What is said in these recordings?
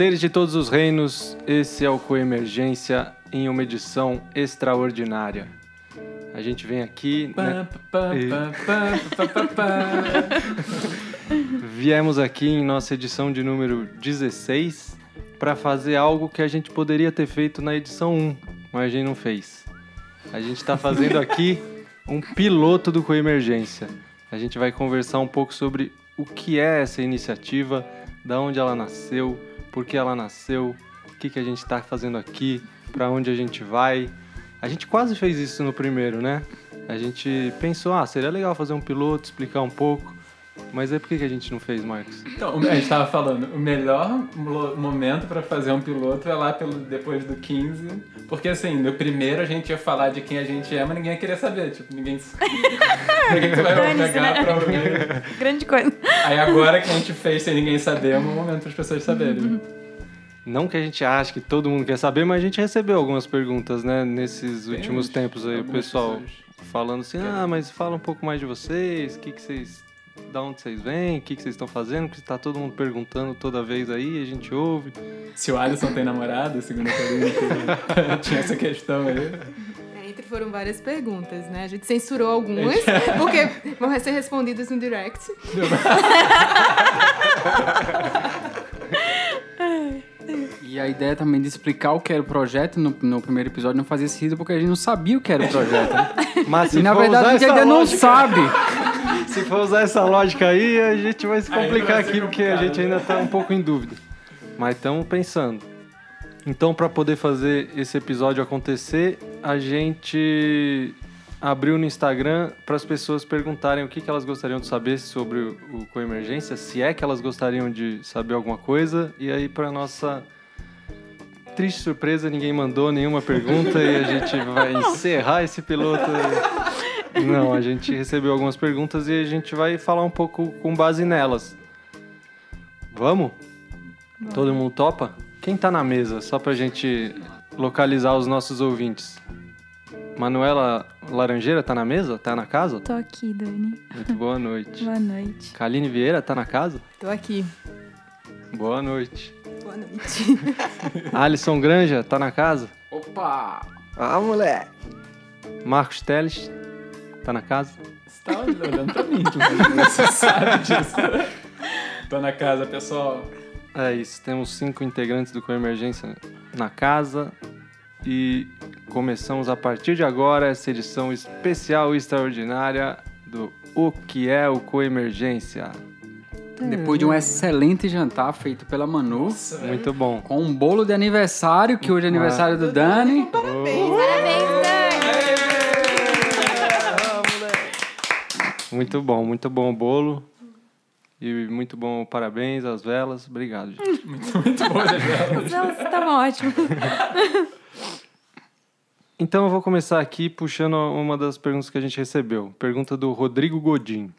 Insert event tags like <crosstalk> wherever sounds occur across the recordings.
Seres de todos os reinos, esse é o Coemergência em uma edição extraordinária. A gente vem aqui. Né? <laughs> Viemos aqui em nossa edição de número 16 para fazer algo que a gente poderia ter feito na edição 1, mas a gente não fez. A gente está fazendo aqui <laughs> um piloto do Coemergência. A gente vai conversar um pouco sobre o que é essa iniciativa, da onde ela nasceu, por que ela nasceu, o que, que a gente está fazendo aqui, para onde a gente vai. A gente quase fez isso no primeiro, né? A gente pensou, ah, seria legal fazer um piloto, explicar um pouco. Mas é por que, que a gente não fez, Marcos? Então, a gente estava falando, o melhor momento para fazer um piloto é lá pelo, depois do 15. Porque assim, no primeiro a gente ia falar de quem a gente é, mas ninguém ia querer saber. Tipo, ninguém. <laughs> ninguém vai pegar né? pra ouvir. Grande coisa. Aí agora que a gente fez sem ninguém saber, é um momento para as pessoas saberem. Uhum. Não que a gente ache que todo mundo quer saber, mas a gente recebeu algumas perguntas, né, nesses Tem últimos tempos aí, o pessoal pessoas. falando assim, ah, mas fala um pouco mais de vocês, o que, que vocês da onde vocês vêm, o que, que vocês estão fazendo, porque está todo mundo perguntando toda vez aí, a gente ouve. Se o Alisson tem namorado, segundo a Karine, tinha essa questão aí. É, entre foram várias perguntas, né? A gente censurou algumas, <laughs> porque vão ser respondidas no direct. <laughs> E a ideia também de explicar o que era o projeto no, no primeiro episódio não fazia sentido porque a gente não sabia o que era o projeto. Mas e na verdade a gente ainda lógica... não sabe. Se for usar essa lógica aí, a gente vai se complicar aqui porque a gente ainda está um pouco em dúvida. Mas estamos pensando. Então, para poder fazer esse episódio acontecer, a gente abriu no Instagram para as pessoas perguntarem o que, que elas gostariam de saber sobre o Coemergência, se é que elas gostariam de saber alguma coisa. E aí, para nossa triste surpresa, ninguém mandou nenhuma pergunta e a gente vai encerrar esse piloto. Não, a gente recebeu algumas perguntas e a gente vai falar um pouco com base nelas. Vamos? Vamos. Todo mundo topa? Quem tá na mesa? Só pra gente localizar os nossos ouvintes. Manuela Laranjeira tá na mesa? Tá na casa? Tô aqui, Dani. Muito boa noite. <laughs> boa noite. Kaline Vieira tá na casa? Tô aqui. Boa noite. Boa noite. <laughs> Alisson Granja tá na casa? Opa! Ah, moleque! Marcos Teles Tá na casa? Você tá olhando pra mim, você sabe disso. Tô na casa, pessoal. É isso, temos cinco integrantes do Coemergência na casa e começamos a partir de agora essa edição especial e extraordinária do O que é o Coemergência. Depois de um excelente jantar feito pela Manu. Nossa, muito bom. Com um bolo de aniversário, que hoje é aniversário do Dani. Parabéns, parabéns, Muito bom, muito bom o bolo. E muito bom, parabéns às velas. Obrigado, gente. <laughs> muito, muito bom as velas. As velas estavam ótimas. <laughs> Então eu vou começar aqui puxando uma das perguntas que a gente recebeu. Pergunta do Rodrigo Godin.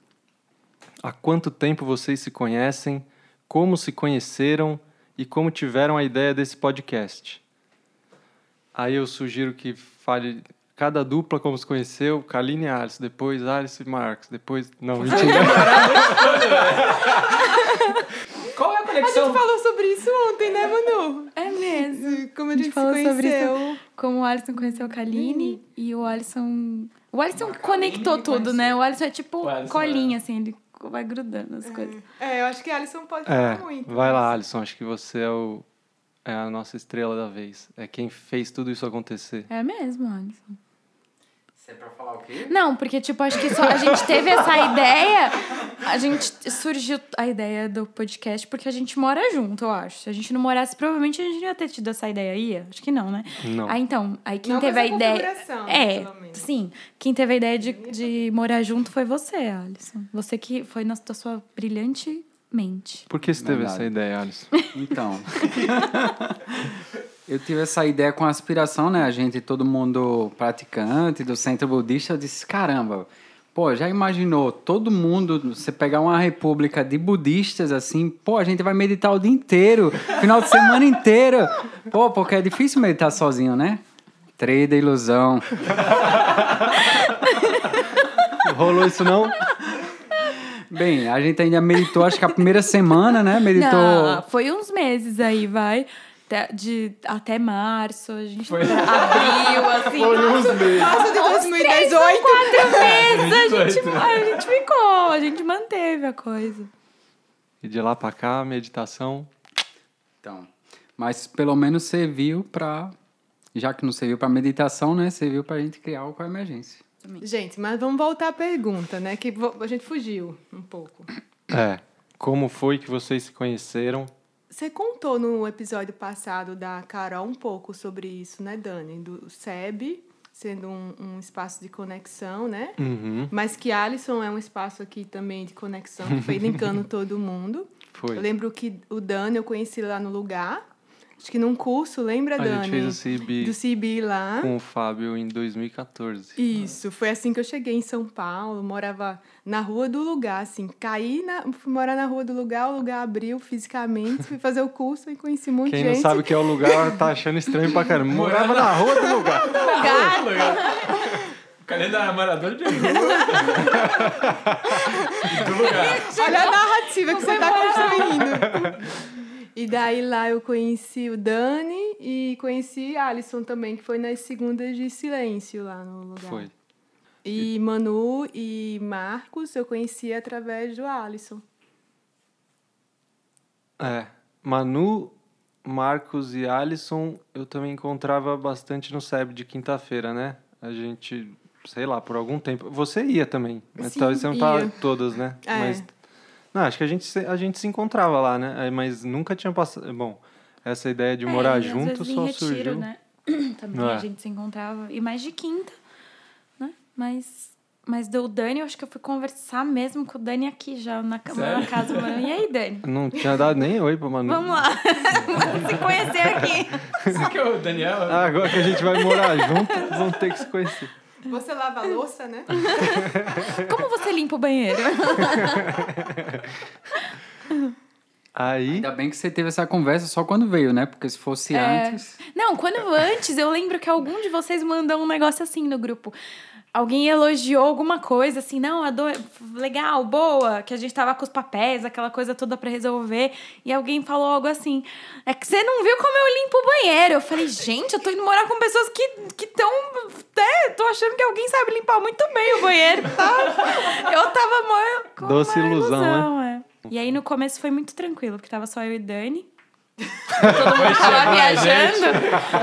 Há quanto tempo vocês se conhecem? Como se conheceram? E como tiveram a ideia desse podcast? Aí eu sugiro que fale cada dupla como se conheceu, Kaline e Alice, depois Alice e Marcos, depois... Não, mentira. <laughs> Qual é a conexão? A gente falou sobre isso ontem, né, Manu? É mesmo. Como a gente, a gente falou sobre isso. Como o Alisson conheceu a Kaline hum. e o Alisson... O Alisson conectou tudo, né? O Alisson é tipo Alisson colinha, é. assim, ele vai grudando as é. coisas. É, eu acho que a Alisson pode é, muito. Vai lá, Alisson, acho que você é o... É a nossa estrela da vez. É quem fez tudo isso acontecer. É mesmo, Alisson. É pra falar o quê? Não, porque, tipo, acho que só a gente teve essa ideia. A gente surgiu a ideia do podcast porque a gente mora junto, eu acho. Se a gente não morasse, provavelmente a gente ia ter tido essa ideia aí. Acho que não, né? Não. Ah, então. Aí quem não teve a ideia. É, sim. Quem teve a ideia de, de morar junto foi você, Alisson. Você que foi na sua brilhante mente. Por que você teve essa ideia, Alisson? Então. <laughs> eu tive essa ideia com aspiração, né? A gente, todo mundo praticante do centro budista, eu disse: caramba, pô, já imaginou todo mundo, você pegar uma república de budistas assim, pô, a gente vai meditar o dia inteiro, final de semana inteiro. Pô, porque é difícil meditar sozinho, né? Da ilusão. Rolou isso não? Bem, a gente ainda meditou, acho que a primeira semana, né? Meditou. Não, foi uns meses aí, vai. Até, de, até março, a gente Foi. abriu, assim. Foi uns meses. Março de Uns três 2018. ou quatro meses a gente, 18. a gente ficou, a gente manteve a coisa. E de lá pra cá, meditação. Então, mas pelo menos serviu pra. Já que não serviu pra meditação, né? Serviu pra gente criar algo com a emergência. Gente, mas vamos voltar à pergunta, né? Que a gente fugiu um pouco. É. Como foi que vocês se conheceram? Você contou no episódio passado da Carol um pouco sobre isso, né, Dani? Do SEB sendo um, um espaço de conexão, né? Uhum. Mas que Alisson é um espaço aqui também de conexão, que foi <laughs> linkando todo mundo. Foi. Eu lembro que o Dani eu conheci lá no lugar. Acho que num curso, lembra, A Dani? gente fez o CIB Do CIB lá. com o Fábio em 2014. Isso, foi assim que eu cheguei em São Paulo, morava na rua do lugar, assim, caí, na, fui morar na rua do lugar, o lugar abriu fisicamente, fui fazer o curso e conheci um monte Quem de não gente. sabe o que é o lugar tá achando estranho pra caramba. Morava na rua do lugar. <laughs> O calendário é morador de rua. Do lugar. <laughs> Olha a narrativa que você está construindo. E daí lá eu conheci o Dani e conheci a Alisson também, que foi nas segundas de silêncio lá no lugar. Foi. E Manu e Marcos eu conheci através do Alisson. É. Manu, Marcos e Alisson eu também encontrava bastante no SEB de quinta-feira, né? A gente, sei lá, por algum tempo. Você ia também. Mas Sim, talvez você não tava ia. todas, né? É. Mas. Não, acho que a gente, se- a gente se encontrava lá, né? Aí, Mas nunca tinha passado. Bom, essa ideia de morar É, e às junto só retiro, surgiu. né? <clears throat> Também É. a gente se encontrava. E mais de quinta, né? Mas, mas do Dani, eu acho que eu fui conversar mesmo com o Dani aqui já, na, na casa. mano. E aí, Dani? <laughs> Não tinha dado nem oi pra Manu. Vamos lá. <laughs> Vamos se conhecer aqui. Esse aqui é o Daniel. Ah, agora que a gente vai morar junto, vamos ter que se conhecer. Você lava a louça, né? <laughs> Como você limpa o banheiro? Aí. Ainda bem que você teve essa conversa só quando veio, né? Porque se fosse É. antes. Não, quando antes, eu lembro que algum de vocês mandou um negócio assim no grupo. Alguém elogiou alguma coisa, assim, não, adoro, legal, boa, que a gente tava com os papéis, aquela coisa toda pra resolver. E alguém falou algo assim: é que você não viu como eu limpo o banheiro. Eu falei, gente, eu tô indo morar com pessoas que estão. É, tô achando que alguém sabe limpar muito bem o banheiro, tá? Eu tava mó- com Doce uma ilusão, é. E aí no começo foi muito tranquilo, porque tava só eu e Dani. Todo mundo tava viajando.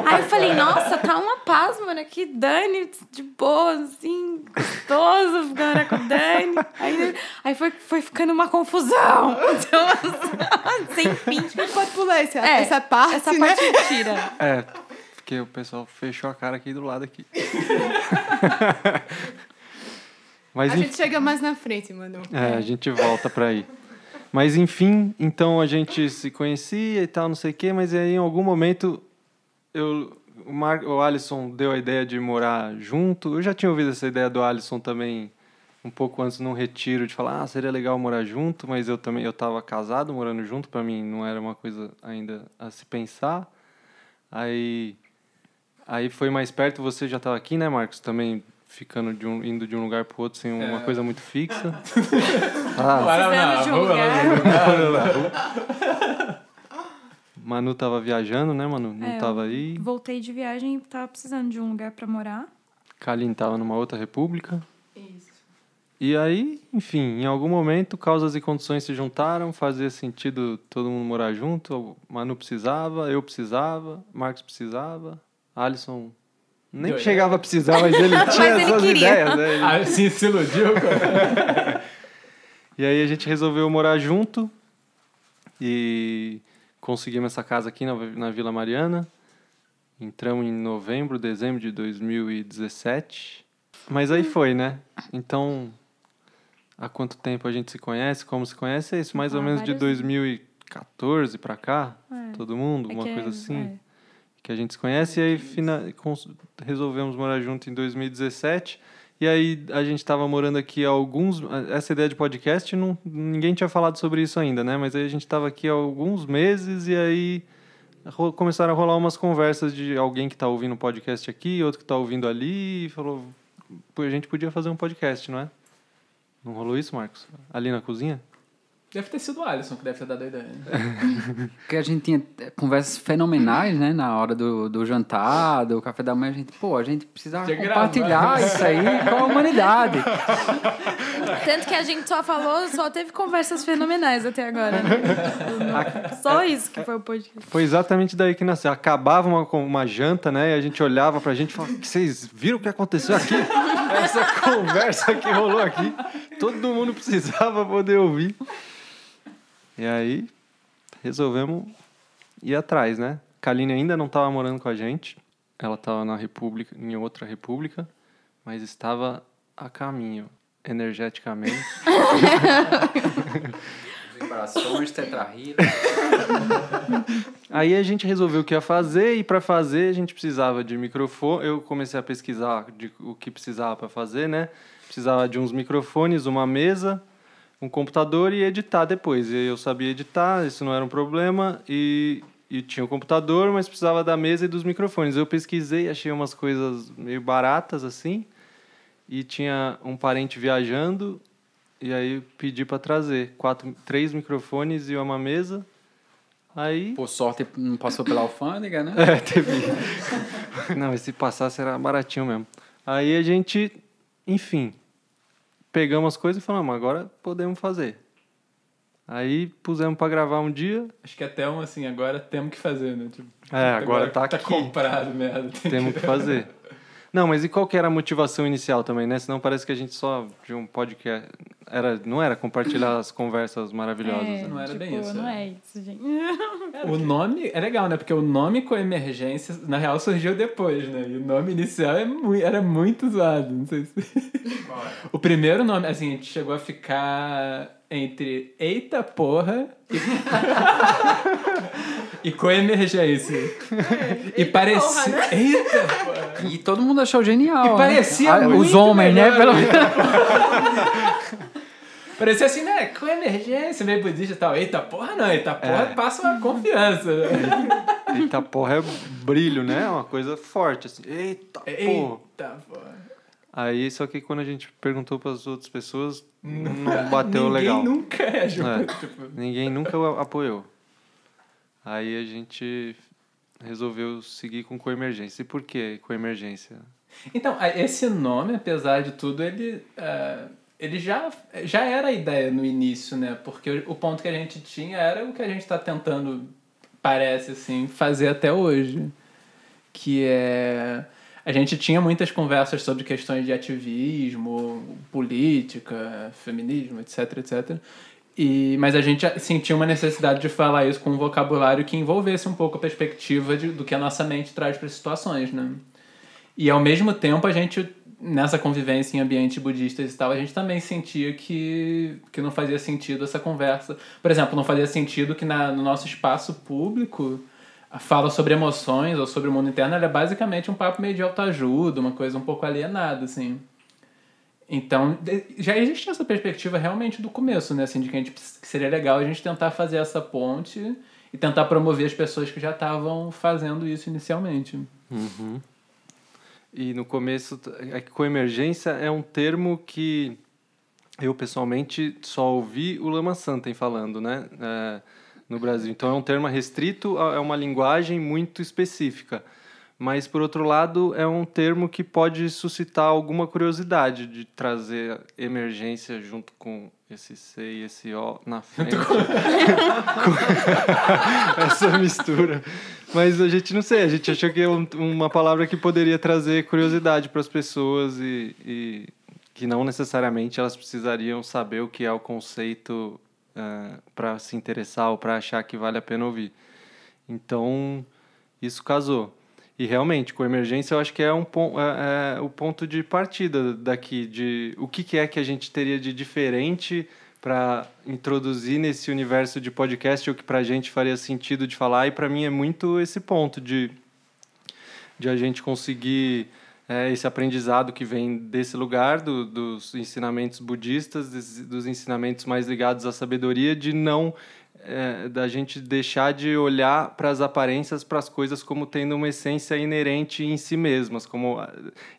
Aí eu falei, nossa, tá uma paz, mano. Aqui, Dani, de boa, assim, gostoso, ficar com o Dani. Aí, aí foi, foi ficando uma confusão. <laughs> Então, assim, sem fim. Pode pular essa, É, essa parte, Essa né? parte tira. É, porque o pessoal fechou a cara aqui do lado aqui. <laughs> Mas A enfim. gente chega mais na frente, Manu. É, a gente volta pra aí. Mas enfim, então a gente se conhecia e tal, não sei o quê, mas aí em algum momento eu, o, Mar, o Alisson deu a ideia de morar junto. Eu já tinha ouvido essa ideia do Alisson também um pouco antes num retiro de falar, ah, seria legal morar junto, mas eu também eu tava casado morando junto, para mim não era uma coisa ainda a se pensar. Aí aí foi mais perto, você já estava aqui, né, Marcos? Também ficando de um, indo de um lugar pro outro sem uma É. coisa muito fixa. <laughs> ah, Para de um rua, lugar. <laughs> <laughs> Manu tava viajando, né, Manu? Não É, tava aí. Voltei de viagem e tava precisando de um lugar pra morar. Kalin tava numa outra república. Isso. E aí, enfim, em algum momento, causas e condições se juntaram, fazia sentido todo mundo morar junto. Manu precisava, eu precisava, Marcos precisava, Alisson nem chegava a precisar, mas ele <laughs> tinha ele essas queria. ideias, né? Ele- <laughs> Ah, sim, se iludiu. E aí a gente resolveu morar junto e conseguimos essa casa aqui na, na Vila Mariana. Entramos em novembro, dezembro de 2017. Mas aí foi, né? Então, há quanto tempo a gente se conhece? Como se conhece? É isso, mais ou Ah, menos de vários- 2014 pra cá? É. Todo mundo? É Uma que é- coisa assim? Que a gente se conhece, e aí fina- resolvemos morar junto em 2017. E aí a gente estava morando aqui há alguns. Essa ideia de podcast, não, ninguém tinha falado sobre isso ainda, né? Mas aí a gente estava aqui há alguns meses e aí começaram a rolar umas conversas de alguém que está ouvindo o podcast aqui, outro que está ouvindo ali, e falou: "Pô, a gente podia fazer um podcast, não é? Não rolou isso, Marcos? Ali na cozinha? Deve ter sido o Alisson que deve ter dado a ideia. né? <laughs> Porque a gente tinha conversas fenomenais, né? Na hora do, do jantar, do café da manhã, a gente, pô, a gente precisava Tinha compartilhar gravar. isso aí com a humanidade. <laughs> Tanto que a gente só falou, só teve conversas fenomenais até agora. Né? Só isso que foi o podcast. Foi exatamente daí que nasceu. Acabava uma, uma janta, né? E a gente olhava pra gente e falava: vocês viram o que aconteceu aqui? Essa conversa que rolou aqui. Todo mundo precisava poder ouvir. E aí, resolvemos ir atrás, né? Kaline ainda não estava morando com a gente. Ela estava na república, em outra república, mas estava a caminho, energeticamente. <laughs> Vibrações. Aí a gente resolveu o que ia fazer e para fazer a gente precisava de microfone. Eu comecei a pesquisar de o que precisava para fazer, né? Precisava de uns microfones, uma mesa, um computador e editar depois. E eu sabia editar, isso não era um problema e, e tinha o computador, mas precisava da mesa e dos microfones. Eu pesquisei, achei umas coisas meio baratas assim e tinha um parente viajando e aí pedi para trazer quatro, três microfones e uma mesa. Aí Por sorte, não passou pela alfândega, né? <laughs> é, teve. <laughs> Não, se passasse era baratinho mesmo. Aí a gente, enfim, pegamos as coisas e falamos, agora podemos fazer. Aí pusemos pra gravar um dia, Acho que até um assim, agora temos que fazer, né? Tipo, É, agora tá Tá aqui. comprado, merda. temos que fazer. Não, mas e qual que era a motivação inicial também, né? Senão parece que a gente só de um podcast. Era, não era compartilhar as conversas maravilhosas. É, né? Não era tipo, bem isso, Não é. é isso, gente. O nome é legal, né? Porque o nome Coemergência, na real, surgiu depois, né? E o nome inicial é era muito zoado. Não sei se. O primeiro nome, assim, a gente chegou a ficar entre Eita Porra e, <laughs> e Coemergência. e parecia. Eita Porra! E todo mundo achou genial. E né? parecia Ah, muito Os homens, né? melhor, Pelo... né? <laughs> Parecia assim, né? Coemergência, meio budista e tal. Eita porra não, eita porra É. passa uma confiança. Né? Eita porra é brilho, né? É uma coisa forte, assim. Eita porra. Eita porra. Aí, só que quando a gente perguntou para as outras pessoas, não bateu Ninguém legal. nunca é, tipo, É. <laughs> tipo, Ninguém nunca o apoiou. Aí a gente resolveu seguir com coemergência. E por que coemergência? Então, esse nome, apesar de tudo, ele, é, ele já, já era a ideia no início, né? Porque o ponto que a gente tinha era o que a gente está tentando, parece assim, fazer até hoje. Que é... A gente tinha muitas conversas sobre questões de ativismo, política, feminismo, etc, etc. E, mas a gente sentia uma necessidade de falar isso com um vocabulário que envolvesse um pouco a perspectiva de, do que a nossa mente traz para as situações, né? E ao mesmo tempo a gente, nessa convivência em ambientes budistas e tal, a gente também sentia que, que não fazia sentido essa conversa. Por exemplo, não fazia sentido que na, no nosso espaço público fala sobre emoções ou sobre o mundo interno ela é basicamente um papo meio de autoajuda, uma coisa um pouco alienada, assim. Então, já existia essa perspectiva realmente do começo, né? Assim, de que, a gente, seria legal a gente tentar fazer essa ponte e tentar promover as pessoas que já estavam fazendo isso inicialmente. E no começo, é coemergência é um termo que eu pessoalmente só ouvi o Lama Santen falando, né? É, no Brasil. Então é um termo restrito, a- é uma linguagem muito específica. Mas, por outro lado, é um termo que pode suscitar alguma curiosidade de trazer emergência junto com esse C e esse O na <laughs> frente. <laughs> Essa mistura. Mas a gente não sei, a gente achou que é um- uma palavra que poderia trazer curiosidade para as pessoas e, e que não necessariamente elas precisariam saber o que é o conceito para se interessar ou para achar que vale a pena ouvir. Então, isso casou. E realmente, com emergência, eu acho que é, um é, é o ponto de partida daqui, de o que, que é que a gente teria de diferente para introduzir nesse universo de podcast, o que para a gente faria sentido de falar. E para mim é muito esse ponto de, de a gente conseguir é, esse aprendizado que vem desse lugar, do, dos ensinamentos budistas, dos, dos ensinamentos mais ligados à sabedoria, de não é, da gente deixar de olhar para as aparências, para as coisas como tendo uma essência inerente em si mesmas, como ah,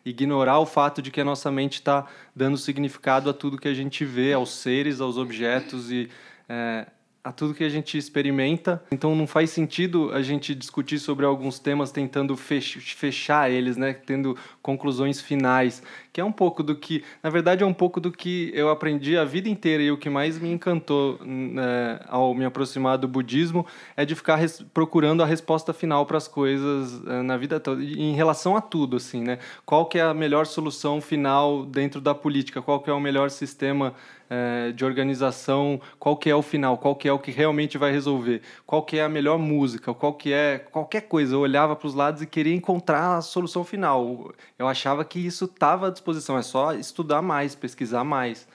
ignorar o fato de que a nossa mente está dando significado a tudo que a gente vê, aos seres, aos objetos e é, a tudo que a gente experimenta. Então não faz sentido a gente discutir sobre alguns temas tentando fechar eles, né, tendo conclusões finais, que é um pouco do que, na verdade é um pouco do que eu aprendi a vida inteira e o que mais me encantou né, ao me aproximar do budismo é de ficar procurando a resposta final para as coisas eh, na vida toda, em relação a tudo assim, né? Qual que é a melhor solução final dentro da política? Qual que é o melhor sistema é, de organização, qual que é o final, qual que é o que realmente vai resolver, qual que é a melhor música, qual que é qualquer coisa. Eu olhava para os lados e queria encontrar a solução final. Eu achava que isso estava disposição, é só estudar mais, pesquisar mais.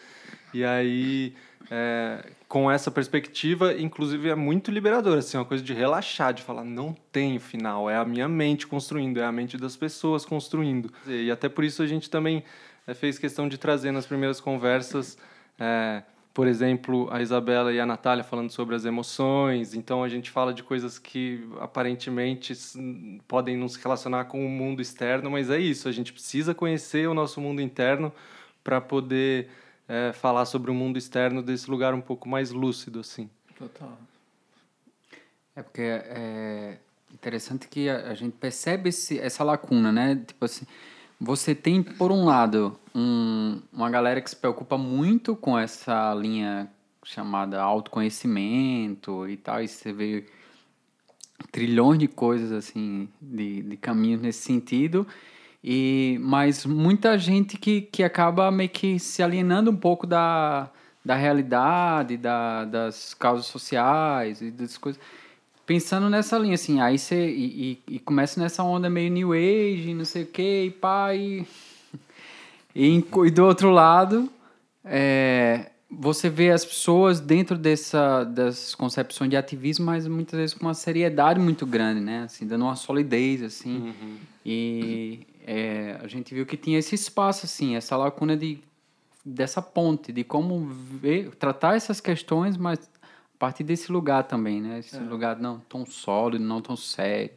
E aí, é, com essa perspectiva, inclusive é muito liberador, assim, uma coisa de relaxar, de falar, não tem final, é a minha mente construindo, é a mente das pessoas construindo. E até por isso a gente também é, fez questão de trazer nas primeiras conversas é, por exemplo, a Isabela e a Natália falando sobre as emoções, então a gente fala de coisas que aparentemente podem nos relacionar com o mundo externo, mas é isso, a gente precisa conhecer o nosso mundo interno para poder é, falar sobre o mundo externo desse lugar um pouco mais lúcido, assim. Total. É porque é interessante que a, a gente percebe esse, essa lacuna, né? Tipo assim, você tem, por um lado, um, uma galera que se preocupa muito com essa linha chamada autoconhecimento e tal, e você vê trilhões de coisas, assim, de, de caminhos nesse sentido, e mas muita gente que, que acaba meio que se alienando um pouco da, da realidade, da, das causas sociais e das coisas pensando nessa linha, assim, aí você. E, e, e, começa nessa onda meio New Age, não sei o que, e pá, e. <laughs> E, e do outro lado, é, você vê as pessoas dentro dessa, das concepções de ativismo, mas muitas vezes com uma seriedade muito grande, né? Assim, dando uma solidez, assim. Uhum. E é, a gente viu que tinha esse espaço, assim, essa lacuna de, dessa ponte, de como ver, tratar essas questões, mas a partir desse lugar também, né? Esse é. lugar não tão sólido, não tão sério.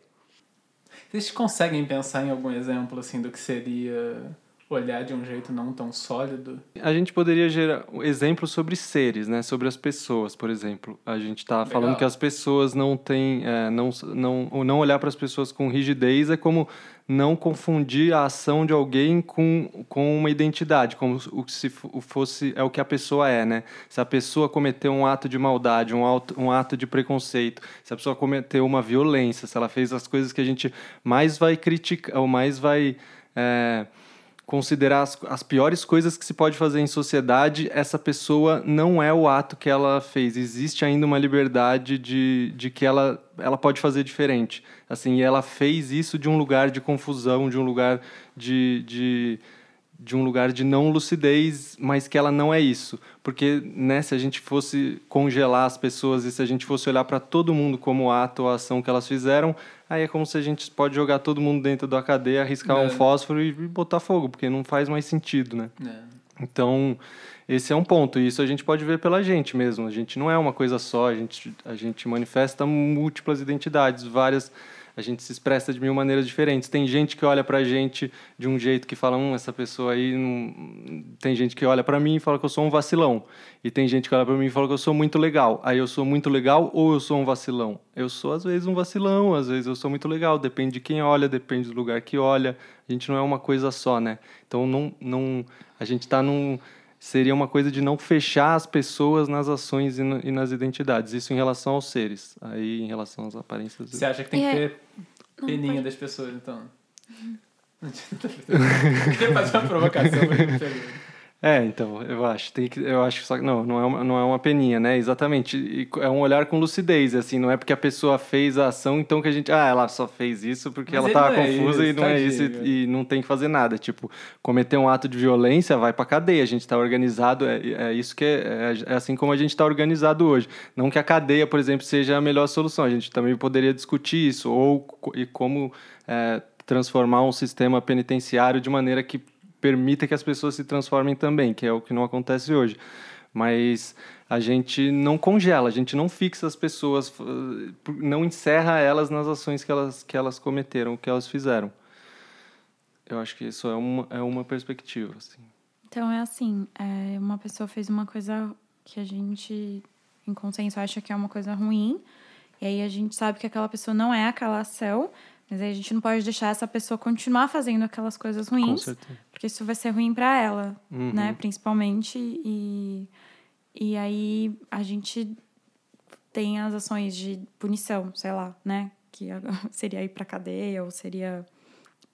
Vocês conseguem pensar em algum exemplo assim do que seria olhar de um jeito não tão sólido? A gente poderia gerar exemplos sobre seres, né? Sobre as pessoas, por exemplo. A gente está falando que as pessoas não têm, é, não, não, não olhar para as pessoas com rigidez é como não confundir a ação de alguém com, com uma identidade, como o que se fosse é o que a pessoa é, né? Se a pessoa cometeu um ato de maldade, um ato, um ato de preconceito, se a pessoa cometeu uma violência, se ela fez as coisas que a gente mais vai criticar, ou mais vai é, considerar as, as piores coisas que se pode fazer em sociedade, essa pessoa não é o ato que ela fez. Existe ainda uma liberdade de, de que ela, ela pode fazer diferente. Assim, ela fez isso de um lugar de confusão, de um lugar de, de de um lugar de não lucidez, mas que ela não é isso. Porque né, se a gente fosse congelar as pessoas e se a gente fosse olhar para todo mundo como ato ou ação que elas fizeram, aí é como se a gente pode jogar todo mundo dentro da cadeia, arriscar é. um fósforo e botar fogo, porque não faz mais sentido, né? É. Então, esse é um ponto, e isso a gente pode ver pela gente mesmo. A gente não é uma coisa só, a gente, a gente manifesta múltiplas identidades, várias a gente se expressa de mil maneiras diferentes. Tem gente que olha pra gente de um jeito que fala, hum, essa pessoa aí. Não... Tem gente que olha para mim e fala que eu sou um vacilão. E tem gente que olha para mim e fala que eu sou muito legal. Aí eu sou muito legal ou eu sou um vacilão? Eu sou, às vezes, um vacilão, às vezes eu sou muito legal. Depende de quem olha, depende do lugar que olha. A gente não é uma coisa só, né? Então, não, não, a gente está num seria uma coisa de não fechar as pessoas nas ações e, no, e, nas identidades. Isso em relação aos seres. Aí, em relação às aparências. Você acha que tem que é. ter peninha não, das pessoas, então? <laughs> Uhum. Queria fazer uma provocação, mas é, então, eu acho, tem que, eu acho só não, não é uma, não é uma peninha, né? Exatamente, e é um olhar com lucidez, assim, não é porque a pessoa fez a ação, então que a gente, ah, ela só fez isso porque Mas ela tava é confusa isso, e não é isso e, e, não tem que fazer nada, tipo, cometer um ato de violência vai pra cadeia, a gente tá organizado, é, é isso que é, é, é assim como a gente tá organizado hoje. Não que a cadeia, por exemplo, seja a melhor solução, a gente também poderia discutir isso, ou e como é, transformar um sistema penitenciário de maneira que permita que as pessoas se transformem também, que é o que não acontece hoje. Mas a gente não congela, a gente não fixa as pessoas, não encerra elas nas ações que elas, que elas cometeram, que elas fizeram. Eu acho que isso é uma, é uma perspectiva. Assim. Então é assim, é, uma pessoa fez uma coisa que a gente, em consenso, acha que é uma coisa ruim, e aí a gente sabe que aquela pessoa não é aquela ação, mas aí a gente não pode deixar essa pessoa continuar fazendo aquelas coisas ruins, porque isso vai ser ruim para ela, Uhum. né, principalmente, e, e aí a gente tem as ações de punição, sei lá, né, que <laughs> seria ir pra cadeia, ou seria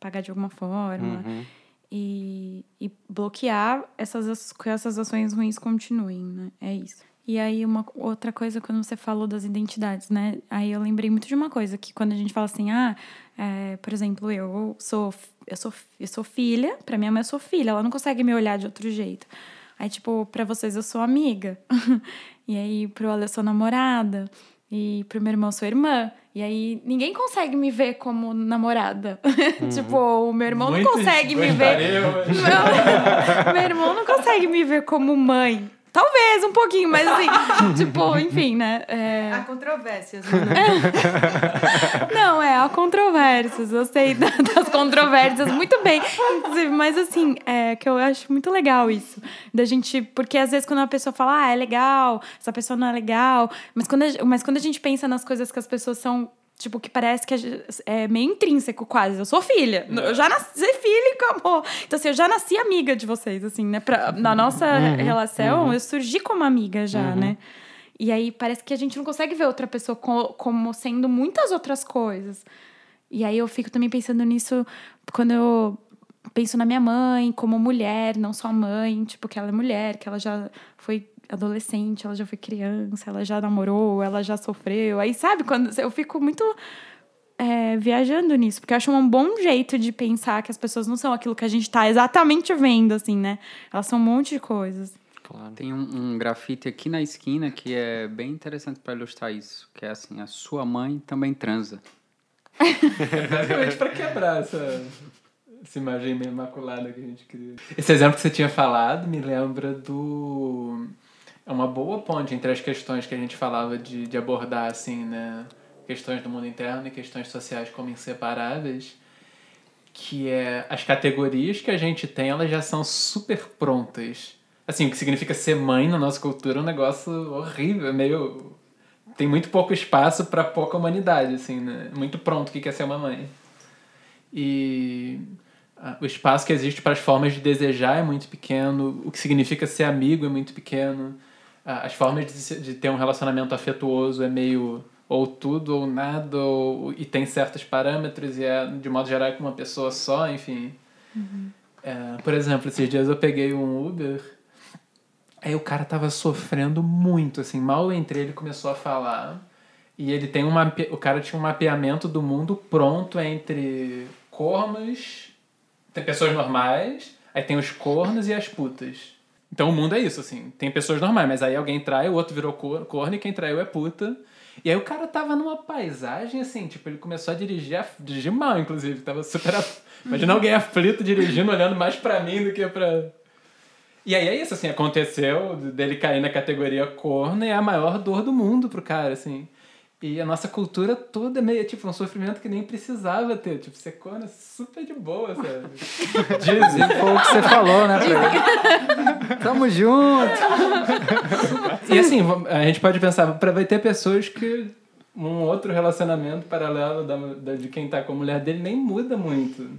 pagar de alguma forma, Uhum. e, e bloquear essas, as- que essas ações ruins continuem, né? É isso. E aí, uma outra coisa, quando você falou das identidades, né? Aí eu lembrei muito de uma coisa, que quando a gente fala assim, ah, é, por exemplo, eu sou, eu sou, eu sou filha, pra minha mãe eu sou filha, ela não consegue me olhar de outro jeito. Aí, tipo, pra vocês eu sou amiga. <laughs> e aí, pro Ale eu sou namorada. E pro meu irmão eu sou irmã. E aí, ninguém consegue me ver como namorada. <laughs> tipo, o meu irmão não Muitos consegue me ver. <laughs> meu irmão não consegue me ver como mãe. Talvez um pouquinho, mas assim, <laughs> tipo, enfim, né? É... Há controvérsias, Manu. <laughs> Não, é, há controvérsias. Eu sei da- das controvérsias muito bem. Inclusive, mas assim, é que eu acho muito legal isso. Da gente. Porque às vezes quando uma pessoa fala, ah, é legal, essa pessoa não é legal. Mas quando a, mas quando a gente pensa nas coisas que as pessoas são. Tipo, que parece que é meio intrínseco quase. Eu sou filha. Eu já nasci filha e acabou. Então, assim, eu já nasci amiga de vocês, assim, né? Pra, na nossa relação, eu surgi como amiga já, né? E aí parece que a gente não consegue ver outra pessoa co- como sendo muitas outras coisas. E aí eu fico também pensando nisso quando eu penso na minha mãe como mulher, não só mãe, tipo, que ela é mulher, que ela já foi adolescente, ela já foi criança, ela já namorou, ela já sofreu. Aí, sabe, quando eu fico muito é, viajando nisso, porque eu acho um bom jeito de pensar que as pessoas não são aquilo que a gente tá exatamente vendo, assim, né? Elas são um monte de coisas. Claro. Tem um, um grafite aqui na esquina que é bem interessante para ilustrar isso, que é assim, a sua mãe também transa. Basicamente pra quebrar essa, essa imagem meio imaculada que a gente cria. Esse exemplo que você tinha falado me lembra do. É uma boa ponte entre as questões que a gente falava de, de abordar, assim, né? Questões do mundo interno e questões sociais como inseparáveis. Que é. As categorias que a gente tem, elas já são super prontas. Assim, o que significa ser mãe na nossa cultura é um negócio horrível, é meio tem muito pouco espaço para pouca humanidade, assim, né? Muito pronto o que quer ser uma mãe. E ah, o espaço que existe para as formas de desejar é muito pequeno, o que significa ser amigo é muito pequeno, as formas de, de ter um relacionamento afetuoso é meio ou tudo ou nada, ou, e tem certos parâmetros e é, de modo geral, com uma pessoa só, enfim. É, por exemplo, esses dias eu peguei um Uber Aí o cara tava sofrendo muito, assim, mal eu entrei, ele começou a falar. E ele tem um mape... O cara tinha um mapeamento do mundo pronto entre cornos, tem pessoas normais, aí tem os cornos e as putas. Então o mundo é isso, assim, tem pessoas normais, mas aí alguém trai, o outro virou cor- corno e quem traiu é puta. E aí o cara tava numa paisagem, assim, tipo, ele começou a dirigir, af- dirigir mal, inclusive, tava super... Imagina alguém aflito dirigindo, olhando mais pra mim do que pra... E aí é isso, assim, aconteceu dele cair na categoria corno e é a maior dor do mundo pro cara, assim. E a nossa cultura toda é meio, tipo, um sofrimento que nem precisava ter. Tipo, corno é super de boa, sabe? <laughs> Dizem. Foi o que você falou, né, Pedro? Tamo junto! E assim, a gente pode pensar, pra- vai ter pessoas que um outro relacionamento paralelo da, da- de quem tá com a mulher dele nem muda muito.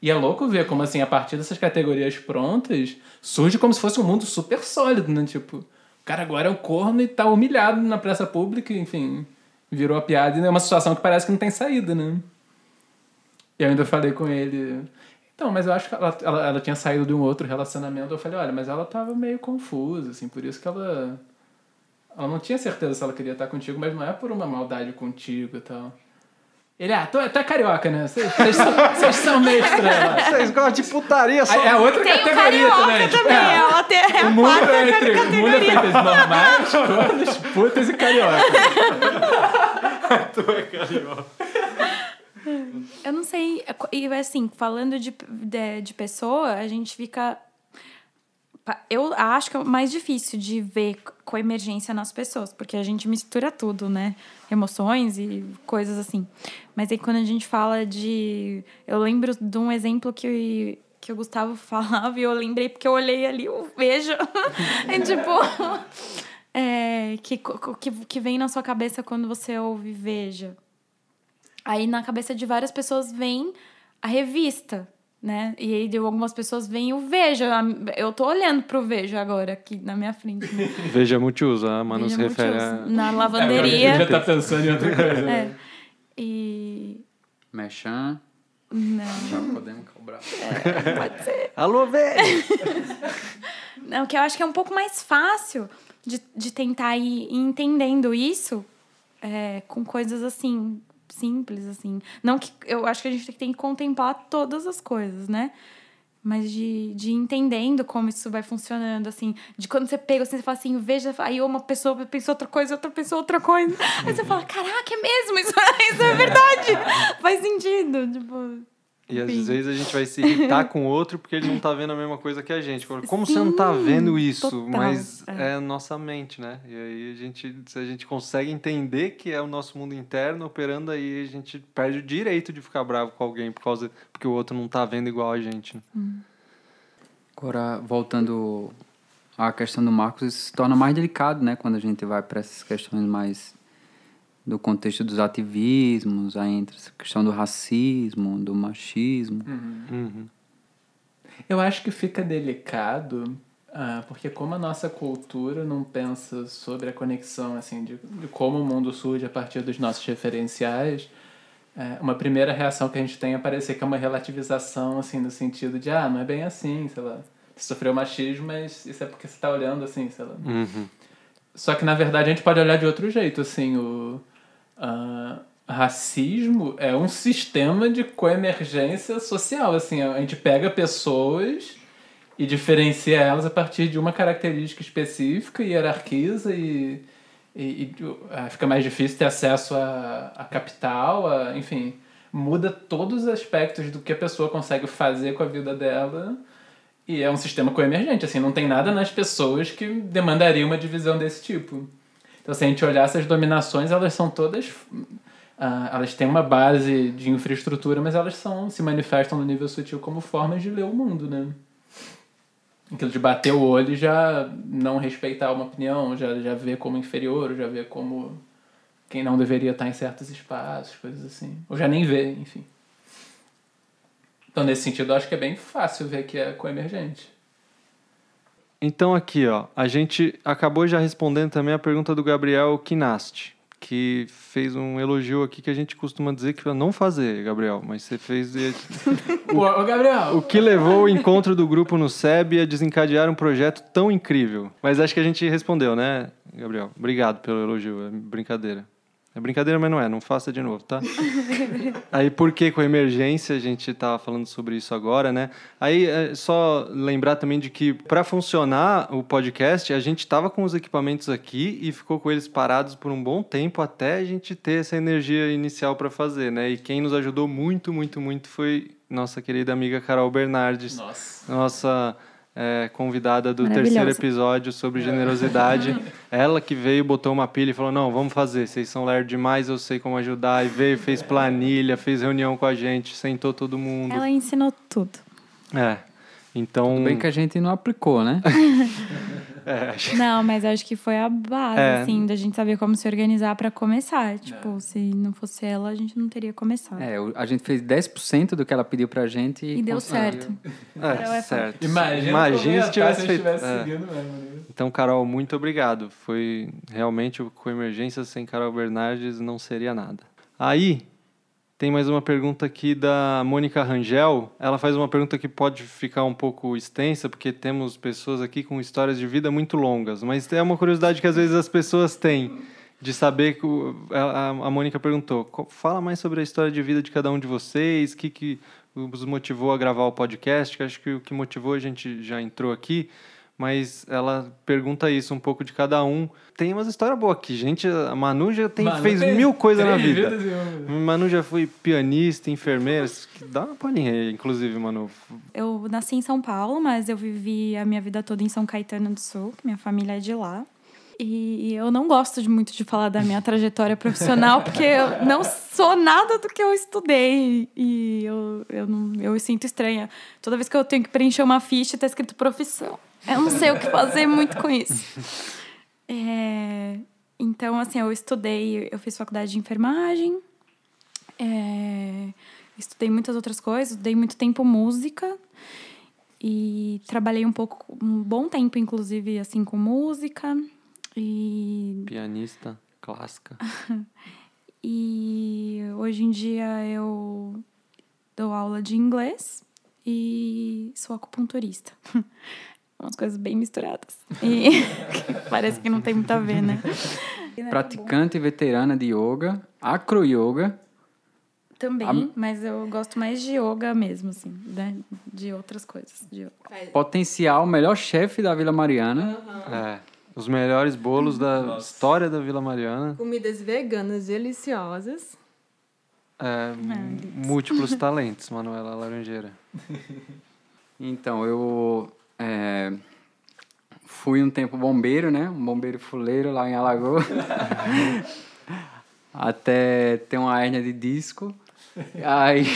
E é louco ver como, assim, a partir dessas categorias prontas, surge como se fosse um mundo super sólido, né? Tipo, o cara agora é um corno e tá humilhado na praça pública, enfim, virou a piada e é uma situação que parece que não tem saída, né? E eu ainda falei com ele. Então, mas eu acho que ela, ela, ela tinha saído de um outro relacionamento. Eu falei, olha, mas ela tava meio confusa, assim, por isso que ela. Ela não tinha certeza se ela queria estar contigo, mas não é por uma maldade contigo e tal. Ele, ah, tu, é carioca, né? Vocês são, são meio estranhos. Vocês gostam de putaria só. É outra Tem o categoria carioca também. tipo, também, é, ela tem é o mundo é entre o mundo é categoria. feito normais, cornos, putas e carioca. <laughs> Eu não sei, E assim, falando de, de, de pessoa, a gente fica. Eu acho que é o mais difícil de ver com emergência nas pessoas, porque a gente mistura tudo, né? Emoções e coisas assim. Mas aí quando a gente fala de. Eu lembro de um exemplo que, que o Gustavo <laughs> falava e eu lembrei porque eu olhei ali, eu vejo. é <laughs> tipo. É, que, que, que vem na sua cabeça quando você ouve Veja. Aí na cabeça de várias pessoas vem a revista, né? E aí de algumas pessoas vem o Veja. Eu tô olhando pro Veja agora aqui na minha frente. né? <laughs> Veja multiuso, a Manu se Veja refere a... Na É, lavanderia. já tá pensando em outra coisa. né? É. E. Mechan, Não, já podemos cobrar. pode ser. Alô, velho! <laughs> Não, que eu acho que é um pouco mais fácil de, de tentar ir entendendo isso é, com coisas assim, simples, assim. Não que eu acho que a gente tem que contemplar todas as coisas, né? Mas de, de ir entendendo como isso vai funcionando, assim. De quando você pega, assim, você fala assim, veja, aí uma pessoa pensou outra coisa, outra pessoa outra coisa. Aí você fala, caraca, é mesmo, isso, isso é verdade. Faz sentido, tipo... E às Enfim. vezes a gente vai se irritar com o outro porque ele não tá vendo a mesma coisa que a gente. Como você não tá Sim, vendo isso? total, Mas é. é a nossa mente, né? E aí a gente, se a gente consegue entender que é o nosso mundo interno operando, aí a gente perde o direito de ficar bravo com alguém por causa porque o outro não tá vendo igual a gente. né? Agora, voltando à questão do Marcos, isso se torna mais delicado, né? Quando a gente vai para essas questões mais do contexto dos ativismos, aí entra essa questão do racismo, do machismo. Uhum. Eu acho que fica delicado, ah, porque como a nossa cultura não pensa sobre a conexão, assim, de, de como o mundo surge a partir dos nossos referenciais, é, uma primeira reação que a gente tem é parecer que é uma relativização, assim, no sentido de, ah, não é bem assim, sei lá, você sofreu machismo, mas isso é porque você tá olhando assim, sei lá. Uhum. Só que, na verdade, a gente pode olhar de outro jeito, assim, o ah, racismo é um sistema de coemergência social, assim, a gente pega pessoas e diferencia elas a partir de uma característica específica, e hierarquiza e, e, e, ah, fica mais difícil ter acesso a, a capital, a, enfim, muda todos os aspectos do que a pessoa consegue fazer com a vida dela e é um sistema coemergente, assim, não tem nada nas pessoas que demandaria uma divisão desse tipo. Então, se a gente olhar essas dominações, elas são todas. ah, elas têm uma base de infraestrutura, mas elas são se manifestam no nível sutil como formas de ler o mundo, né? Aquilo de bater o olho e já não respeitar uma opinião, já, já ver como inferior, já ver como quem não deveria estar em certos espaços, coisas assim. Ou já nem vê, enfim. Então, nesse sentido, eu acho que é bem fácil ver que é coemergente. Então aqui, ó, a gente acabou já respondendo também a pergunta do Gabriel Kinasti, que fez um elogio aqui que a gente costuma dizer que não fazer, Gabriel, mas você fez Pô, <laughs> ô Gabriel! o que levou o encontro do grupo no SEB a desencadear um projeto tão incrível. Mas acho que a gente respondeu, né, Gabriel? Obrigado pelo elogio, é brincadeira. É brincadeira, mas não é, não faça de novo, tá? <laughs> Aí, por que com a emergência? A gente tava falando sobre isso agora, né? Aí, é só lembrar também de que, para funcionar o podcast, a gente tava com os equipamentos aqui e ficou com eles parados por um bom tempo até a gente ter essa energia inicial para fazer, né? E quem nos ajudou muito, muito, muito foi nossa querida amiga Carol Bernardes Nossa. nossa é, convidada do terceiro episódio sobre generosidade. <laughs> Ela que veio, botou uma pilha e falou: Não, vamos fazer. Vocês são lerdo demais, eu sei como ajudar. E veio, fez planilha, fez reunião com a gente, sentou todo mundo. Ela ensinou tudo. É. Então. Tudo bem que a gente não aplicou, né? <laughs> é, acho- Não, mas acho que foi a base, É. assim, da gente saber como se organizar pra começar. Tipo, se não fosse ela, a gente não teria começado. É, a gente fez 10% do que ela pediu pra gente e, E deu conseguiu. certo. É, é certo. Imagina, Imagina se tivesse feito. gente estivesse é. seguindo mesmo. né? Então, Carol, muito obrigado. Foi realmente o Coemergência sem Carol Bernardes não seria nada. Aí, tem mais uma pergunta aqui da Mônica Rangel. Ela faz uma pergunta que pode ficar um pouco extensa, porque temos pessoas aqui com histórias de vida muito longas, mas é uma curiosidade que às vezes as pessoas têm de saber que a, Mônica perguntou: "Co- fala mais sobre a história de vida de cada um de vocês, o que, que os motivou a gravar o podcast, que acho que o que motivou a gente já entrou aqui, mas ela pergunta isso, um pouco de cada um. Tem umas histórias boas aqui, gente. A Manu já tem, Manu fez tem mil coisas na vida. Manu já foi pianista, enfermeira. Dá uma palhinha aí, inclusive, Manu. Eu nasci em São Paulo, mas eu vivi a minha vida toda em São Caetano do Sul, que minha família é de lá. E eu não gosto de muito de falar da minha trajetória profissional, <laughs> porque eu não sou nada do que eu estudei. E eu, eu, não, eu me sinto estranha. Toda vez que eu tenho que preencher uma ficha, tá escrito profissão. Eu não sei o que fazer muito com isso. É, então, assim, eu estudei, eu fiz faculdade de enfermagem, é, estudei muitas outras coisas, estudei muito tempo música e trabalhei um pouco, um bom tempo, inclusive, assim, com música. E, Pianista clássica. <laughs> e hoje em dia eu dou aula de inglês e sou acupunturista. <laughs> Umas coisas bem misturadas. E <laughs> parece que não tem muito a ver, né? Praticante veterana de yoga, acro yoga. Também, A- mas eu gosto mais de yoga mesmo, assim, né? De outras coisas. de. Potencial melhor chefe da Vila Mariana. É. Os melhores bolos da história da Vila Mariana. Comidas veganas deliciosas. É, múltiplos <laughs> talentos, Manuela Laranjeira. <laughs> Então, eu é, fui um tempo bombeiro, né? Um bombeiro fuleiro lá em Alagoas. <laughs> Até ter uma hérnia de disco. Aí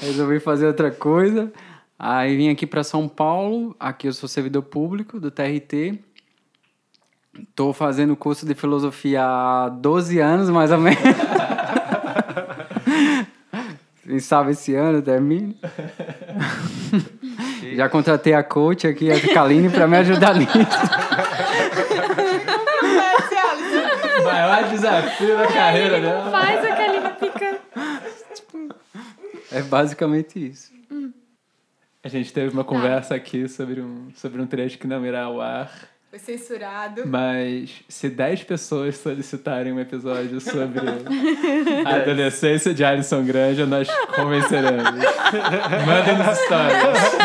resolvi fazer outra coisa. Aí vim aqui para São Paulo. Aqui eu sou servidor público do TRT. Tô fazendo curso de filosofia há 12 anos, mais ou menos. Quem <laughs> sabe esse ano termina. <laughs> Já contratei a coach aqui, a Kaline, para me ajudar nisso. O maior desafio da carreira dela. Faz aquele pica. É basicamente isso. A gente teve uma conversa aqui sobre um, sobre um trecho que não irá ao ar. Foi censurado. Mas se 10 pessoas solicitarem um episódio sobre <laughs> a adolescência de Alisson Granja, nós convenceremos. <laughs> Mandem nos stories.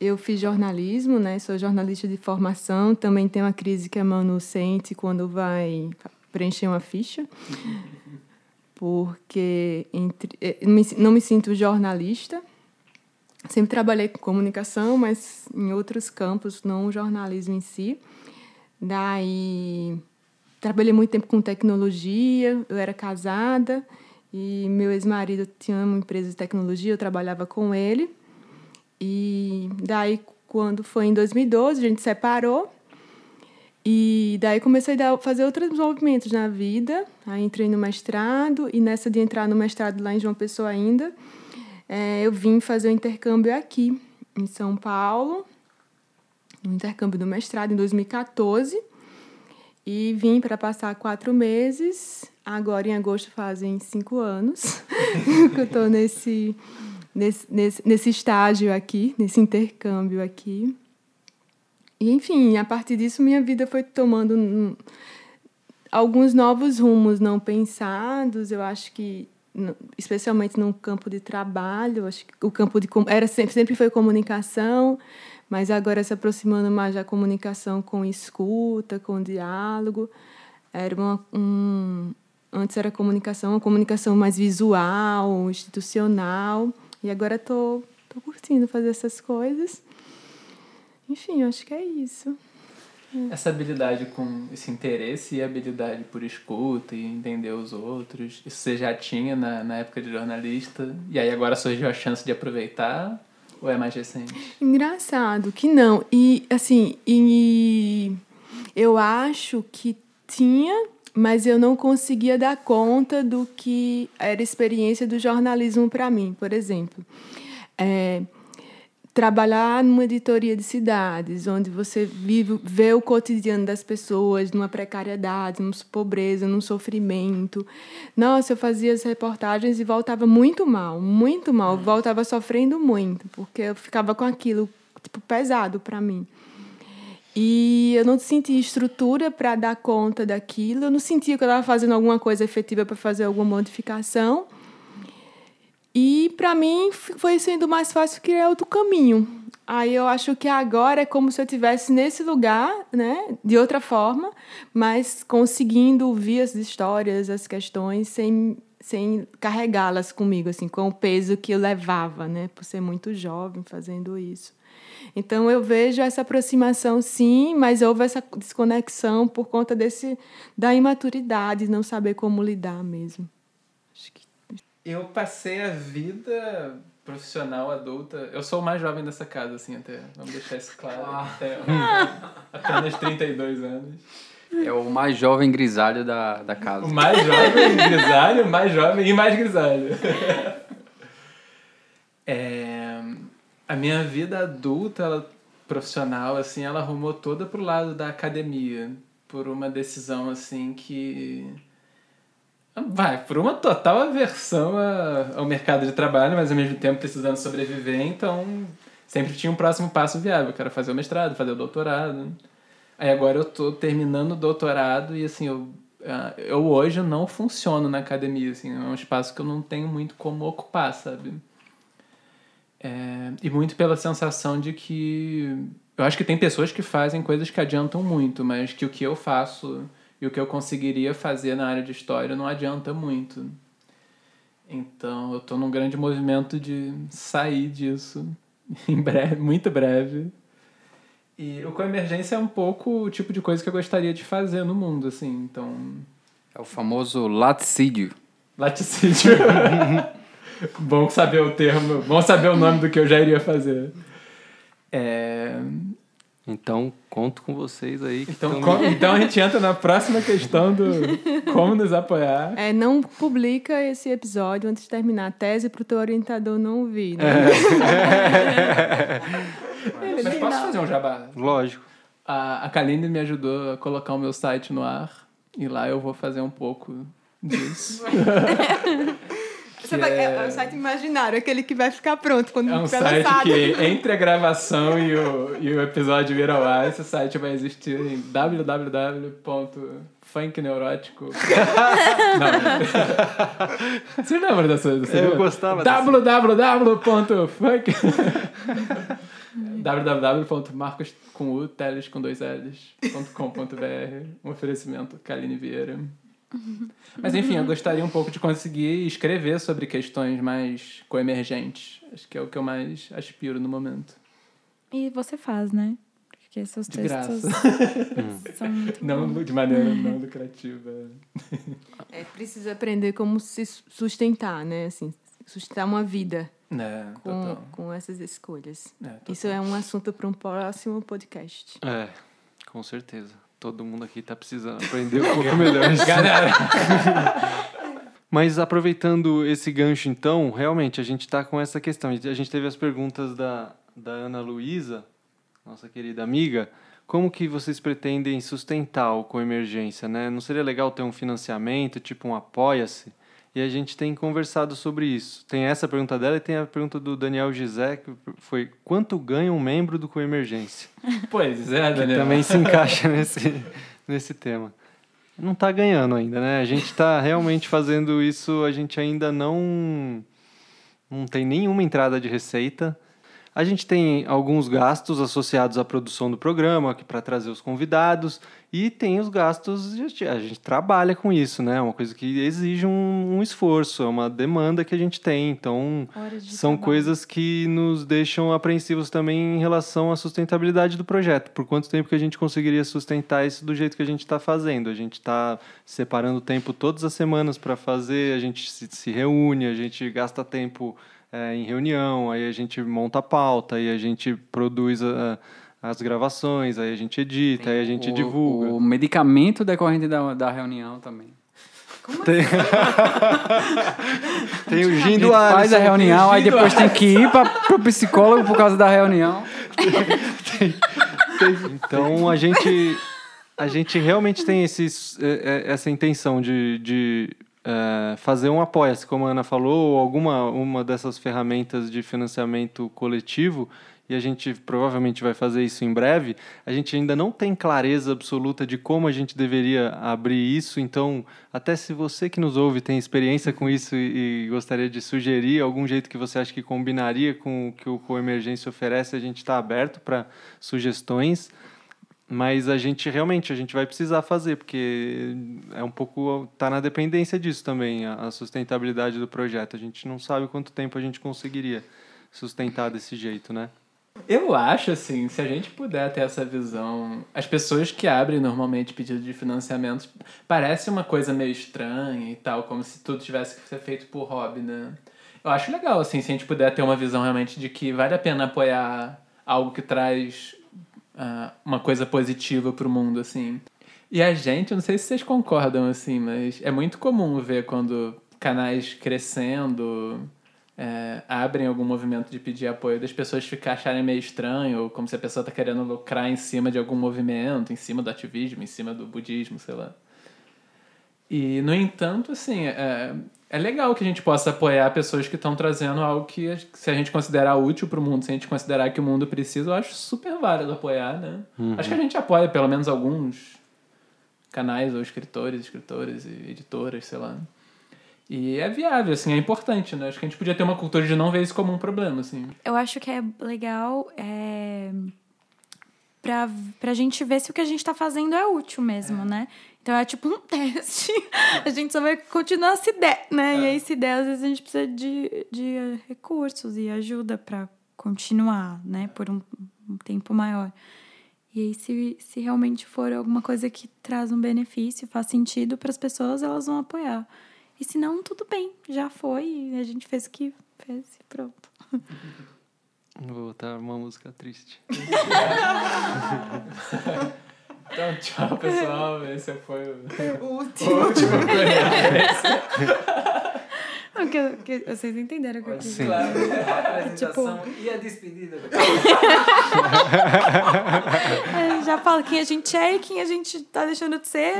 Eu fiz jornalismo, né? Sou jornalista de formação. Também tem uma crise que a Manu sente quando vai preencher uma ficha. Porque entre, eh, não me sinto jornalista. Sempre trabalhei com comunicação, mas em outros campos, não o jornalismo em si. Daí, trabalhei muito tempo com tecnologia. Eu era casada e meu ex-marido tinha uma empresa de tecnologia, eu trabalhava com ele. E daí, quando foi em 2012, a gente separou. E daí comecei a fazer outros movimentos na vida. Aí entrei no mestrado, e nessa de entrar no mestrado lá em João Pessoa ainda, eh, eu vim fazer o intercâmbio aqui, em São Paulo, no intercâmbio do mestrado em 2014. E vim para passar quatro meses. Agora, em agosto, fazem cinco anos <laughs> que eu estou nesse, nesse, nesse, nesse estágio aqui, nesse intercâmbio aqui. E, enfim, a partir disso, minha vida foi tomando alguns novos rumos não pensados. Eu acho que, especialmente no campo de trabalho, acho que o campo de era sempre, sempre foi comunicação, mas agora se aproximando mais da comunicação com escuta, com diálogo. Era uma, um, antes era comunicação, uma comunicação mais visual, institucional, e agora estou tô, tô curtindo fazer essas coisas. Enfim, acho que é isso. Essa habilidade com esse interesse e habilidade por escuta e entender os outros, isso você já tinha na, na época de jornalista? E aí agora surgiu a chance de aproveitar? Ou é mais recente? Engraçado que não. E, assim, e eu acho que tinha, mas eu não conseguia dar conta do que era experiência do jornalismo para mim, por exemplo. É, trabalhar numa editoria de cidades, onde você vive, vê o cotidiano das pessoas numa precariedade, numa pobreza, num sofrimento. Nossa, eu fazia as reportagens e voltava muito mal, muito mal, voltava sofrendo muito, porque eu ficava com aquilo tipo pesado para mim. E eu não sentia estrutura para dar conta daquilo, eu não sentia que eu estava fazendo alguma coisa efetiva para fazer alguma modificação. E para mim foi sendo mais fácil criar outro caminho. Aí eu acho que agora é como se eu estivesse nesse lugar, né, de outra forma, mas conseguindo ouvir as histórias, as questões sem sem carregá-las comigo assim, com o peso que eu levava, né, por ser muito jovem fazendo isso. Então eu vejo essa aproximação sim, mas houve essa desconexão por conta desse da imaturidade, não saber como lidar mesmo. Eu passei a vida profissional adulta. Eu sou o mais jovem dessa casa, assim, até. Vamos deixar isso claro. Até, <laughs> apenas 32 anos. É o mais jovem grisalho da, da casa. O mais jovem grisalho, o mais jovem e mais grisalho. É, a minha vida adulta, ela, profissional, assim, ela arrumou toda pro lado da academia. Por uma decisão, assim, que... Vai, por uma total aversão ao mercado de trabalho, mas ao mesmo tempo precisando sobreviver, então sempre tinha um próximo passo viável, que era fazer o mestrado, fazer o doutorado. Aí agora eu tô terminando o doutorado e assim, eu, ah, eu hoje não funciono na academia, assim, é um espaço que eu não tenho muito como ocupar, sabe? É, e muito pela sensação de que eu acho que tem pessoas que fazem coisas que adiantam muito, mas que o que eu faço e o que eu conseguiria fazer na área de história não adianta muito. Então eu tô num grande movimento de sair disso <laughs> em breve, muito breve. E o Coemergência é um pouco o tipo de coisa que eu gostaria de fazer no mundo, assim. Então, É o famoso laticídio. laticídio. <laughs> bom saber o termo, bom saber o nome do que eu já iria fazer. É, Então, conto com vocês aí. que Então, tão- com- então a gente entra na próxima questão do como nos apoiar. É, não publica esse episódio antes de terminar a tese para o teu orientador não ouvir. Né? <laughs> Mas posso fazer um jabá? Lógico. A, a Kaline me ajudou a colocar o meu site no ar. E lá eu vou fazer um pouco disso. <laughs> Você vai- é... o site imaginário, aquele que vai ficar pronto quando É um site lançado. que, entre a gravação e o, e o episódio ir ao ar, esse site vai existir em www.funkneurótico. <laughs> Não. Você lembra dessa? dessa Eu gostava dessa. www.funk www.marcos com U, teles com dois L's.com.br Um oferecimento Kaline Vieira. Mas enfim, eu gostaria um pouco de conseguir escrever sobre questões mais coemergentes. Acho que é o que eu mais aspiro no momento. E você faz, né? Porque seus De textos graça. <laughs> são muito Não bons. de maneira não lucrativa. É, precisa aprender como se sustentar, né? Assim, sustentar uma vida É, com, total. com essas escolhas. É. Isso é um assunto para um próximo podcast. É, com certeza. Todo mundo aqui tá precisando aprender <laughs> um pouco melhor. Galera, <laughs> Mas aproveitando esse gancho, então, realmente a gente está com essa questão. A gente teve as perguntas da, da Ana Luísa, nossa querida amiga. Como que vocês pretendem sustentar o Coemergência, né? Não seria legal ter um financiamento, tipo um apoia-se? E a gente tem conversado sobre isso. Tem essa pergunta dela e tem a pergunta do Daniel Gisé, que foi quanto ganha um membro do Coemergência? <laughs> pois é, que Daniel. também se encaixa nesse, nesse tema. Não está ganhando ainda, né? A gente está realmente fazendo isso, a gente ainda não, não tem nenhuma entrada de receita. A gente tem alguns gastos associados à produção do programa, para trazer os convidados, e tem os gastos, a gente trabalha com isso, né? É uma coisa que exige um, um esforço, é uma demanda que a gente tem. Então, são trabalho. coisas que nos deixam apreensivos também em relação à sustentabilidade do projeto. Por quanto tempo que a gente conseguiria sustentar isso do jeito que a gente está fazendo? A gente está separando tempo todas as semanas para fazer, a gente se, se reúne, a gente gasta tempo eh, em reunião, aí a gente monta a pauta, aí a gente produz a- as gravações, aí a gente edita, aí a gente o, divulga. O medicamento decorrente da, da reunião também. Tem, <laughs> tem o A gin gente do faz a Alisson, reunião, aí depois tem que ir para pro <laughs> psicólogo por causa da reunião. Então a gente a gente realmente tem esses, é, é, essa intenção de, de é, fazer um apoia-se, como a Ana falou, ou alguma uma dessas ferramentas de financiamento coletivo, e a gente provavelmente vai fazer isso em breve, a gente ainda não tem clareza absoluta de como a gente deveria abrir isso, então, até se você que nos ouve tem experiência com isso e, e gostaria de sugerir algum jeito que você acha que combinaria com o que o Coemergência oferece, a gente está aberto para sugestões. Mas a gente realmente a gente vai precisar fazer, porque é um pouco tá na dependência disso também, a, a sustentabilidade do projeto. A gente não sabe quanto tempo a gente conseguiria sustentar desse jeito, né? Eu acho, assim, se a gente puder ter essa visão. As pessoas que abrem normalmente pedido de financiamento parece uma coisa meio estranha e tal, como se tudo tivesse que ser feito por hobby, né? Eu acho legal, assim, se a gente puder ter uma visão realmente de que vale a pena apoiar algo que traz uh, uma coisa positiva pro mundo, assim. E a gente, não sei se vocês concordam, assim, mas é muito comum ver quando canais crescendo é, abrem algum movimento de pedir apoio das pessoas ficar acharem meio estranho, ou como se a pessoa tá querendo lucrar em cima de algum movimento, em cima do ativismo, em cima do budismo, sei lá. E, no entanto, assim, é, é legal que a gente possa apoiar pessoas que estão trazendo algo que, se a gente considerar útil para o mundo, se a gente considerar que o mundo precisa, eu acho super válido apoiar, né? Uhum. Acho que a gente apoia pelo menos alguns canais ou escritores, escritoras e editoras, sei lá. E é viável, assim, é importante, né? Acho que a gente podia ter uma cultura de não ver isso como um problema, assim. Eu acho que é legal é... pra, pra gente ver se o que a gente tá fazendo é útil mesmo, é. né? Então é tipo um <laughs> teste. A gente só vai continuar se der, né? É. E aí, se der, às vezes a gente precisa de, de recursos e ajuda para continuar, né? Por um, um, tempo maior. E aí, se, se realmente for alguma coisa que traz um benefício, faz sentido para as pessoas, elas vão apoiar. E se não, tudo bem, já foi, a gente fez o que fez e pronto. Vou botar uma música triste. <laughs> Então, tchau, pessoal. Esse foi o, o último. O último <laughs> Não, que, que, vocês entenderam o que eu quis dizer. Claro, a apresentação tipo... e a despedida. é, <laughs> já fala quem a gente é e quem a gente tá deixando de ser.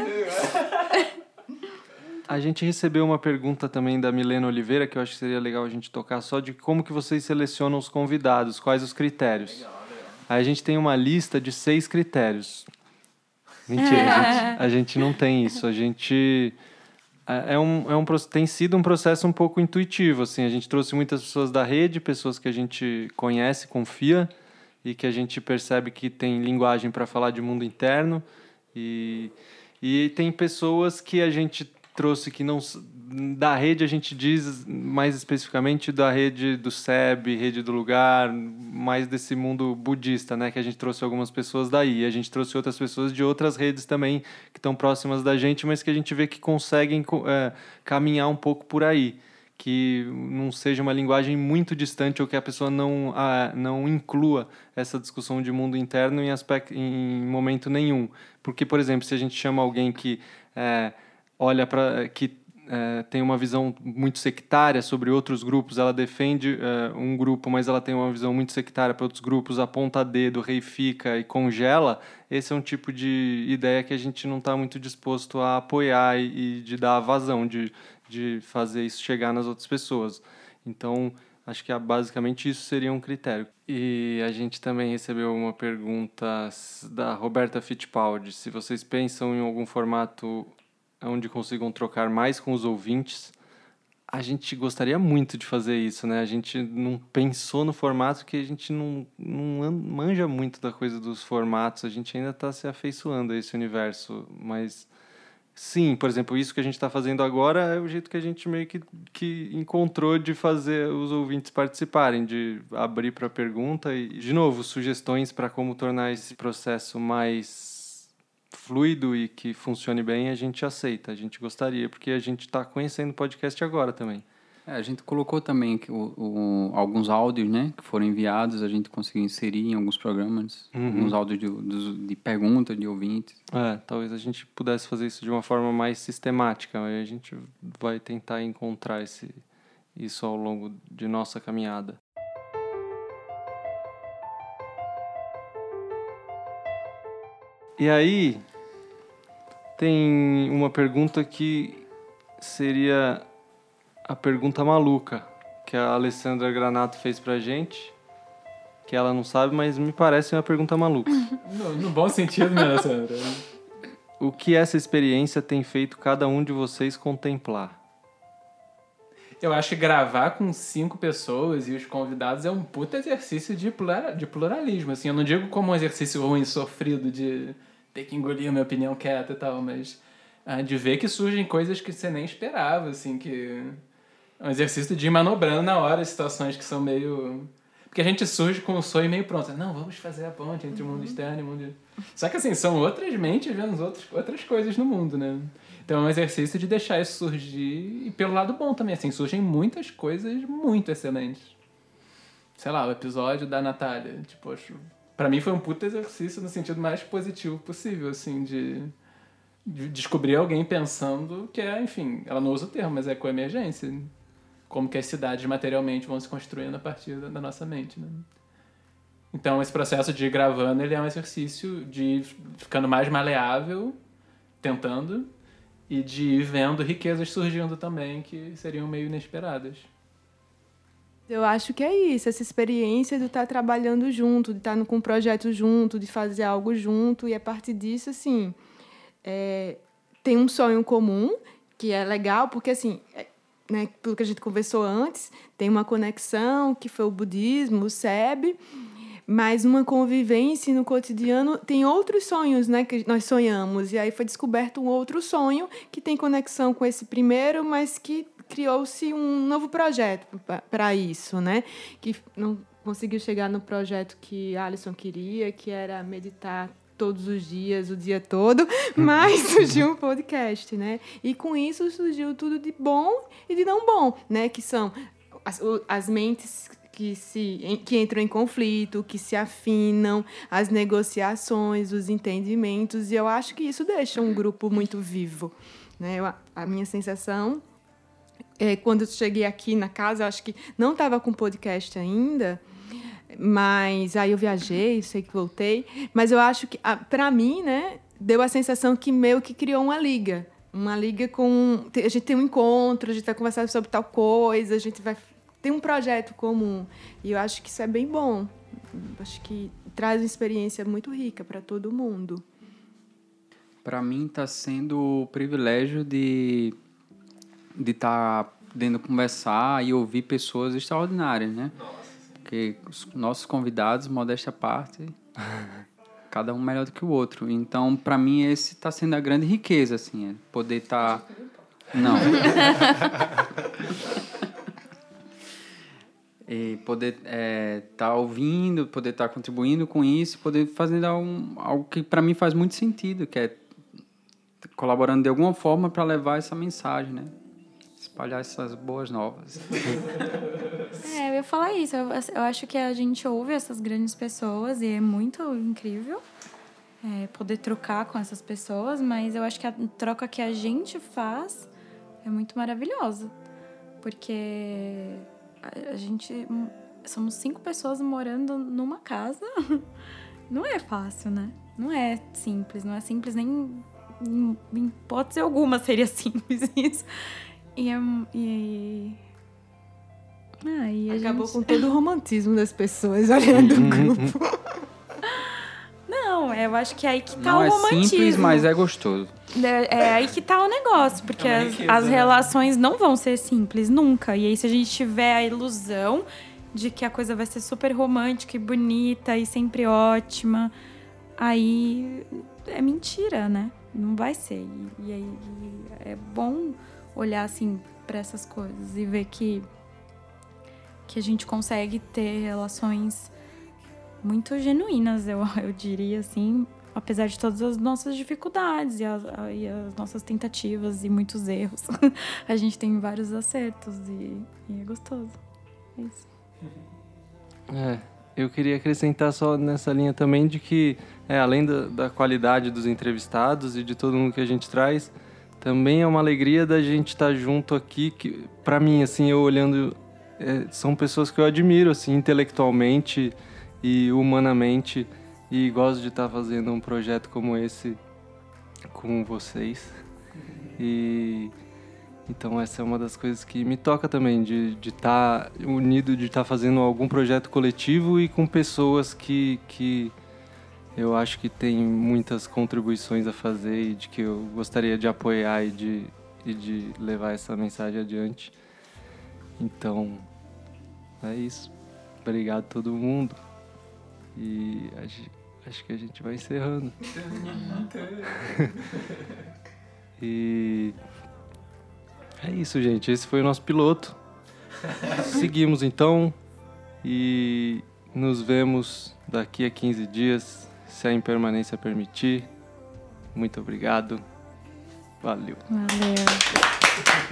A gente recebeu uma pergunta também da Milena Oliveira, que eu acho que seria legal a gente tocar só de como que vocês selecionam os convidados, quais os critérios. Legal, legal. Aí a gente tem uma lista de seis critérios. Mentira, a gente, a gente não tem isso. A gente é, é um, é um, tem sido um processo um pouco intuitivo. Assim, a gente trouxe muitas pessoas da rede, pessoas que a gente conhece, confia e que a gente percebe que tem linguagem para falar de mundo interno. E, e tem pessoas que a gente trouxe que não da rede a gente diz mais especificamente da rede do SEB, rede do lugar, mais desse mundo budista, né, que a gente trouxe algumas pessoas daí, a gente trouxe outras pessoas de outras redes também que estão próximas da gente, mas que a gente vê que conseguem é, caminhar um pouco por aí, que não seja uma linguagem muito distante ou que a pessoa não a, não inclua essa discussão de mundo interno em aspecto em momento nenhum, porque por exemplo, se a gente chama alguém que é, olha para que é, tem uma visão muito sectária sobre outros grupos, ela defende é, um grupo, mas ela tem uma visão muito sectária para outros grupos, aponta dedo, reifica e congela, esse é um tipo de ideia que a gente não está muito disposto a apoiar e, e, de dar vazão, de, de fazer isso chegar nas outras pessoas. Então, acho que basicamente isso seria um critério. E a gente também recebeu uma pergunta da Roberta Fittipaldi, se vocês pensam em algum formato onde consigam trocar mais com os ouvintes. A gente gostaria muito de fazer isso, né? A gente não pensou no formato que a gente não, não manja muito da coisa dos formatos, a gente ainda está se afeiçoando a esse universo, mas sim, por exemplo, isso que a gente está fazendo agora é o jeito que a gente meio que, que encontrou de fazer os ouvintes participarem, de abrir para pergunta e, de novo, sugestões para como tornar esse processo mais fluido e que funcione bem, a gente aceita, a gente gostaria, porque a gente está conhecendo o podcast agora também. É, a gente colocou também o, o, alguns áudios, né, que foram enviados, a gente conseguiu inserir em alguns programas, uhum. alguns áudios de, de, de pergunta de ouvintes. É, talvez a gente pudesse fazer isso de uma forma mais sistemática, a gente vai tentar encontrar esse, isso ao longo de nossa caminhada. E aí, tem uma pergunta que seria a pergunta maluca que a Alessandra Granato fez pra gente. Que ela não sabe, mas me parece uma pergunta maluca. <laughs> No, no bom sentido, né, Alessandra? o que essa experiência tem feito cada um de vocês contemplar? Eu acho que gravar com cinco pessoas e os convidados é um puta exercício de, de pluralismo. Assim, eu não digo como um exercício ruim, sofrido, de ter que engolir a minha opinião quieta e tal, mas ah, de ver que surgem coisas que você nem esperava, assim, que... É um exercício de ir manobrando na hora situações que são meio... Porque a gente surge com o sonho meio pronto. Não, vamos fazer a ponte entre o mundo externo e o mundo... Só que, assim, são outras mentes vendo outras, outras coisas no mundo, né? Então é um exercício de deixar isso surgir. E pelo lado bom também, assim, surgem muitas coisas muito excelentes. Sei lá, o episódio da Natália. Tipo, acho. Pra mim foi um puta exercício no sentido mais positivo possível, assim, de, de descobrir alguém pensando que é, enfim, ela não usa o termo, mas é coemergência. Como que as cidades materialmente vão se construindo a partir da, da nossa mente, né? Então, esse processo de ir gravando, ele é um exercício de ir ficando mais maleável, tentando, e de ir vendo riquezas surgindo também que seriam meio inesperadas. Eu acho que é isso, essa experiência de estar trabalhando junto, de estar com um projeto junto, de fazer algo junto, e a partir disso, assim, é, tem um sonho comum, que é legal, porque, assim, é, né, pelo que a gente conversou antes, tem uma conexão, que foi o budismo, o SEB, mas uma convivência no cotidiano tem outros sonhos, né, que nós sonhamos. E aí foi descoberto um outro sonho que tem conexão com esse primeiro, mas que criou-se um novo projeto para isso, né? Que não conseguiu chegar no projeto que Alisson queria, que era meditar todos os dias, o dia todo, <laughs> mas surgiu um podcast, né? E com isso surgiu tudo de bom e de não bom, né? Que são as, as mentes que, se, que entram em conflito, que se afinam, as negociações, os entendimentos, e eu acho que isso deixa um grupo muito vivo. Né? Eu, a minha sensação é quando eu cheguei aqui na casa, acho que não estava com podcast ainda, mas aí eu viajei, sei que voltei, mas eu acho que, para mim, né, deu a sensação que meio que criou uma liga. Uma liga com. A gente tem um encontro, a gente vai conversar sobre tal coisa, a gente vai tem um projeto comum. E eu acho que isso é bem bom. Acho que traz uma experiência muito rica para todo mundo. Para mim está sendo o privilégio de de estar tá podendo conversar e ouvir pessoas extraordinárias, né? Nossa. Porque os nossos convidados, modéstia à parte, <laughs> cada um melhor do que o outro. Então, para mim esse está sendo a grande riqueza, assim, é poder estar tá... não. <laughs> <laughs> e poder estar é, tá ouvindo, poder estar tá contribuindo com isso, poder fazer um, algo que para mim faz muito sentido, que é colaborando de alguma forma para levar essa mensagem, né? Espalhar essas boas novas. <laughs> é, eu ia falar isso. Eu, eu, acho que a gente ouve essas grandes pessoas e é muito incrível é, poder trocar com essas pessoas, mas eu acho que a troca que a gente faz é muito maravilhosa. Porque a, gente. Somos cinco pessoas morando numa casa. <laughs> Não é fácil, né? Não é simples. Não é simples nem. Em, em hipótese alguma seria <laughs> simples isso. E. É, e ah, e Acabou gente... com todo o romantismo das pessoas <laughs> olhando o uhum. grupo. Não, eu acho que é aí que tá Não o é romantismo. É simples, mas é gostoso. É, é aí que tá o negócio, porque é as, as relações não vão ser simples, nunca. E aí, se a gente tiver a ilusão de que a coisa vai ser super romântica e bonita e sempre ótima, aí é mentira, né? Não vai ser. E, e aí é bom olhar assim para essas coisas e ver que que a gente consegue ter relações muito genuínas, eu, <laughs> eu diria assim, apesar de todas as nossas dificuldades e as, e as nossas tentativas e muitos erros, <laughs> a gente tem vários acertos e, e é gostoso. É isso. É, eu queria acrescentar só nessa linha também de que, é, além da, da qualidade dos entrevistados e de todo mundo que a gente traz, também é uma alegria da gente estar junto aqui, que para mim, assim, eu olhando, é, são pessoas que eu admiro, assim, intelectualmente e humanamente e gosto de estar fazendo um projeto como esse com vocês. E, Então essa é uma das coisas que me toca também, de estar tá unido, de estar tá fazendo algum projeto coletivo e com pessoas que, que eu acho que tem muitas contribuições a fazer e de que eu gostaria de apoiar e de, e de levar essa mensagem adiante. Então, é isso. Obrigado a todo mundo. E acho, acho que a gente vai encerrando. <laughs> e é isso, gente. Esse foi o nosso piloto. Seguimos então e nos vemos daqui a 15 dias, se a impermanência permitir. Muito obrigado. Valeu. Valeu.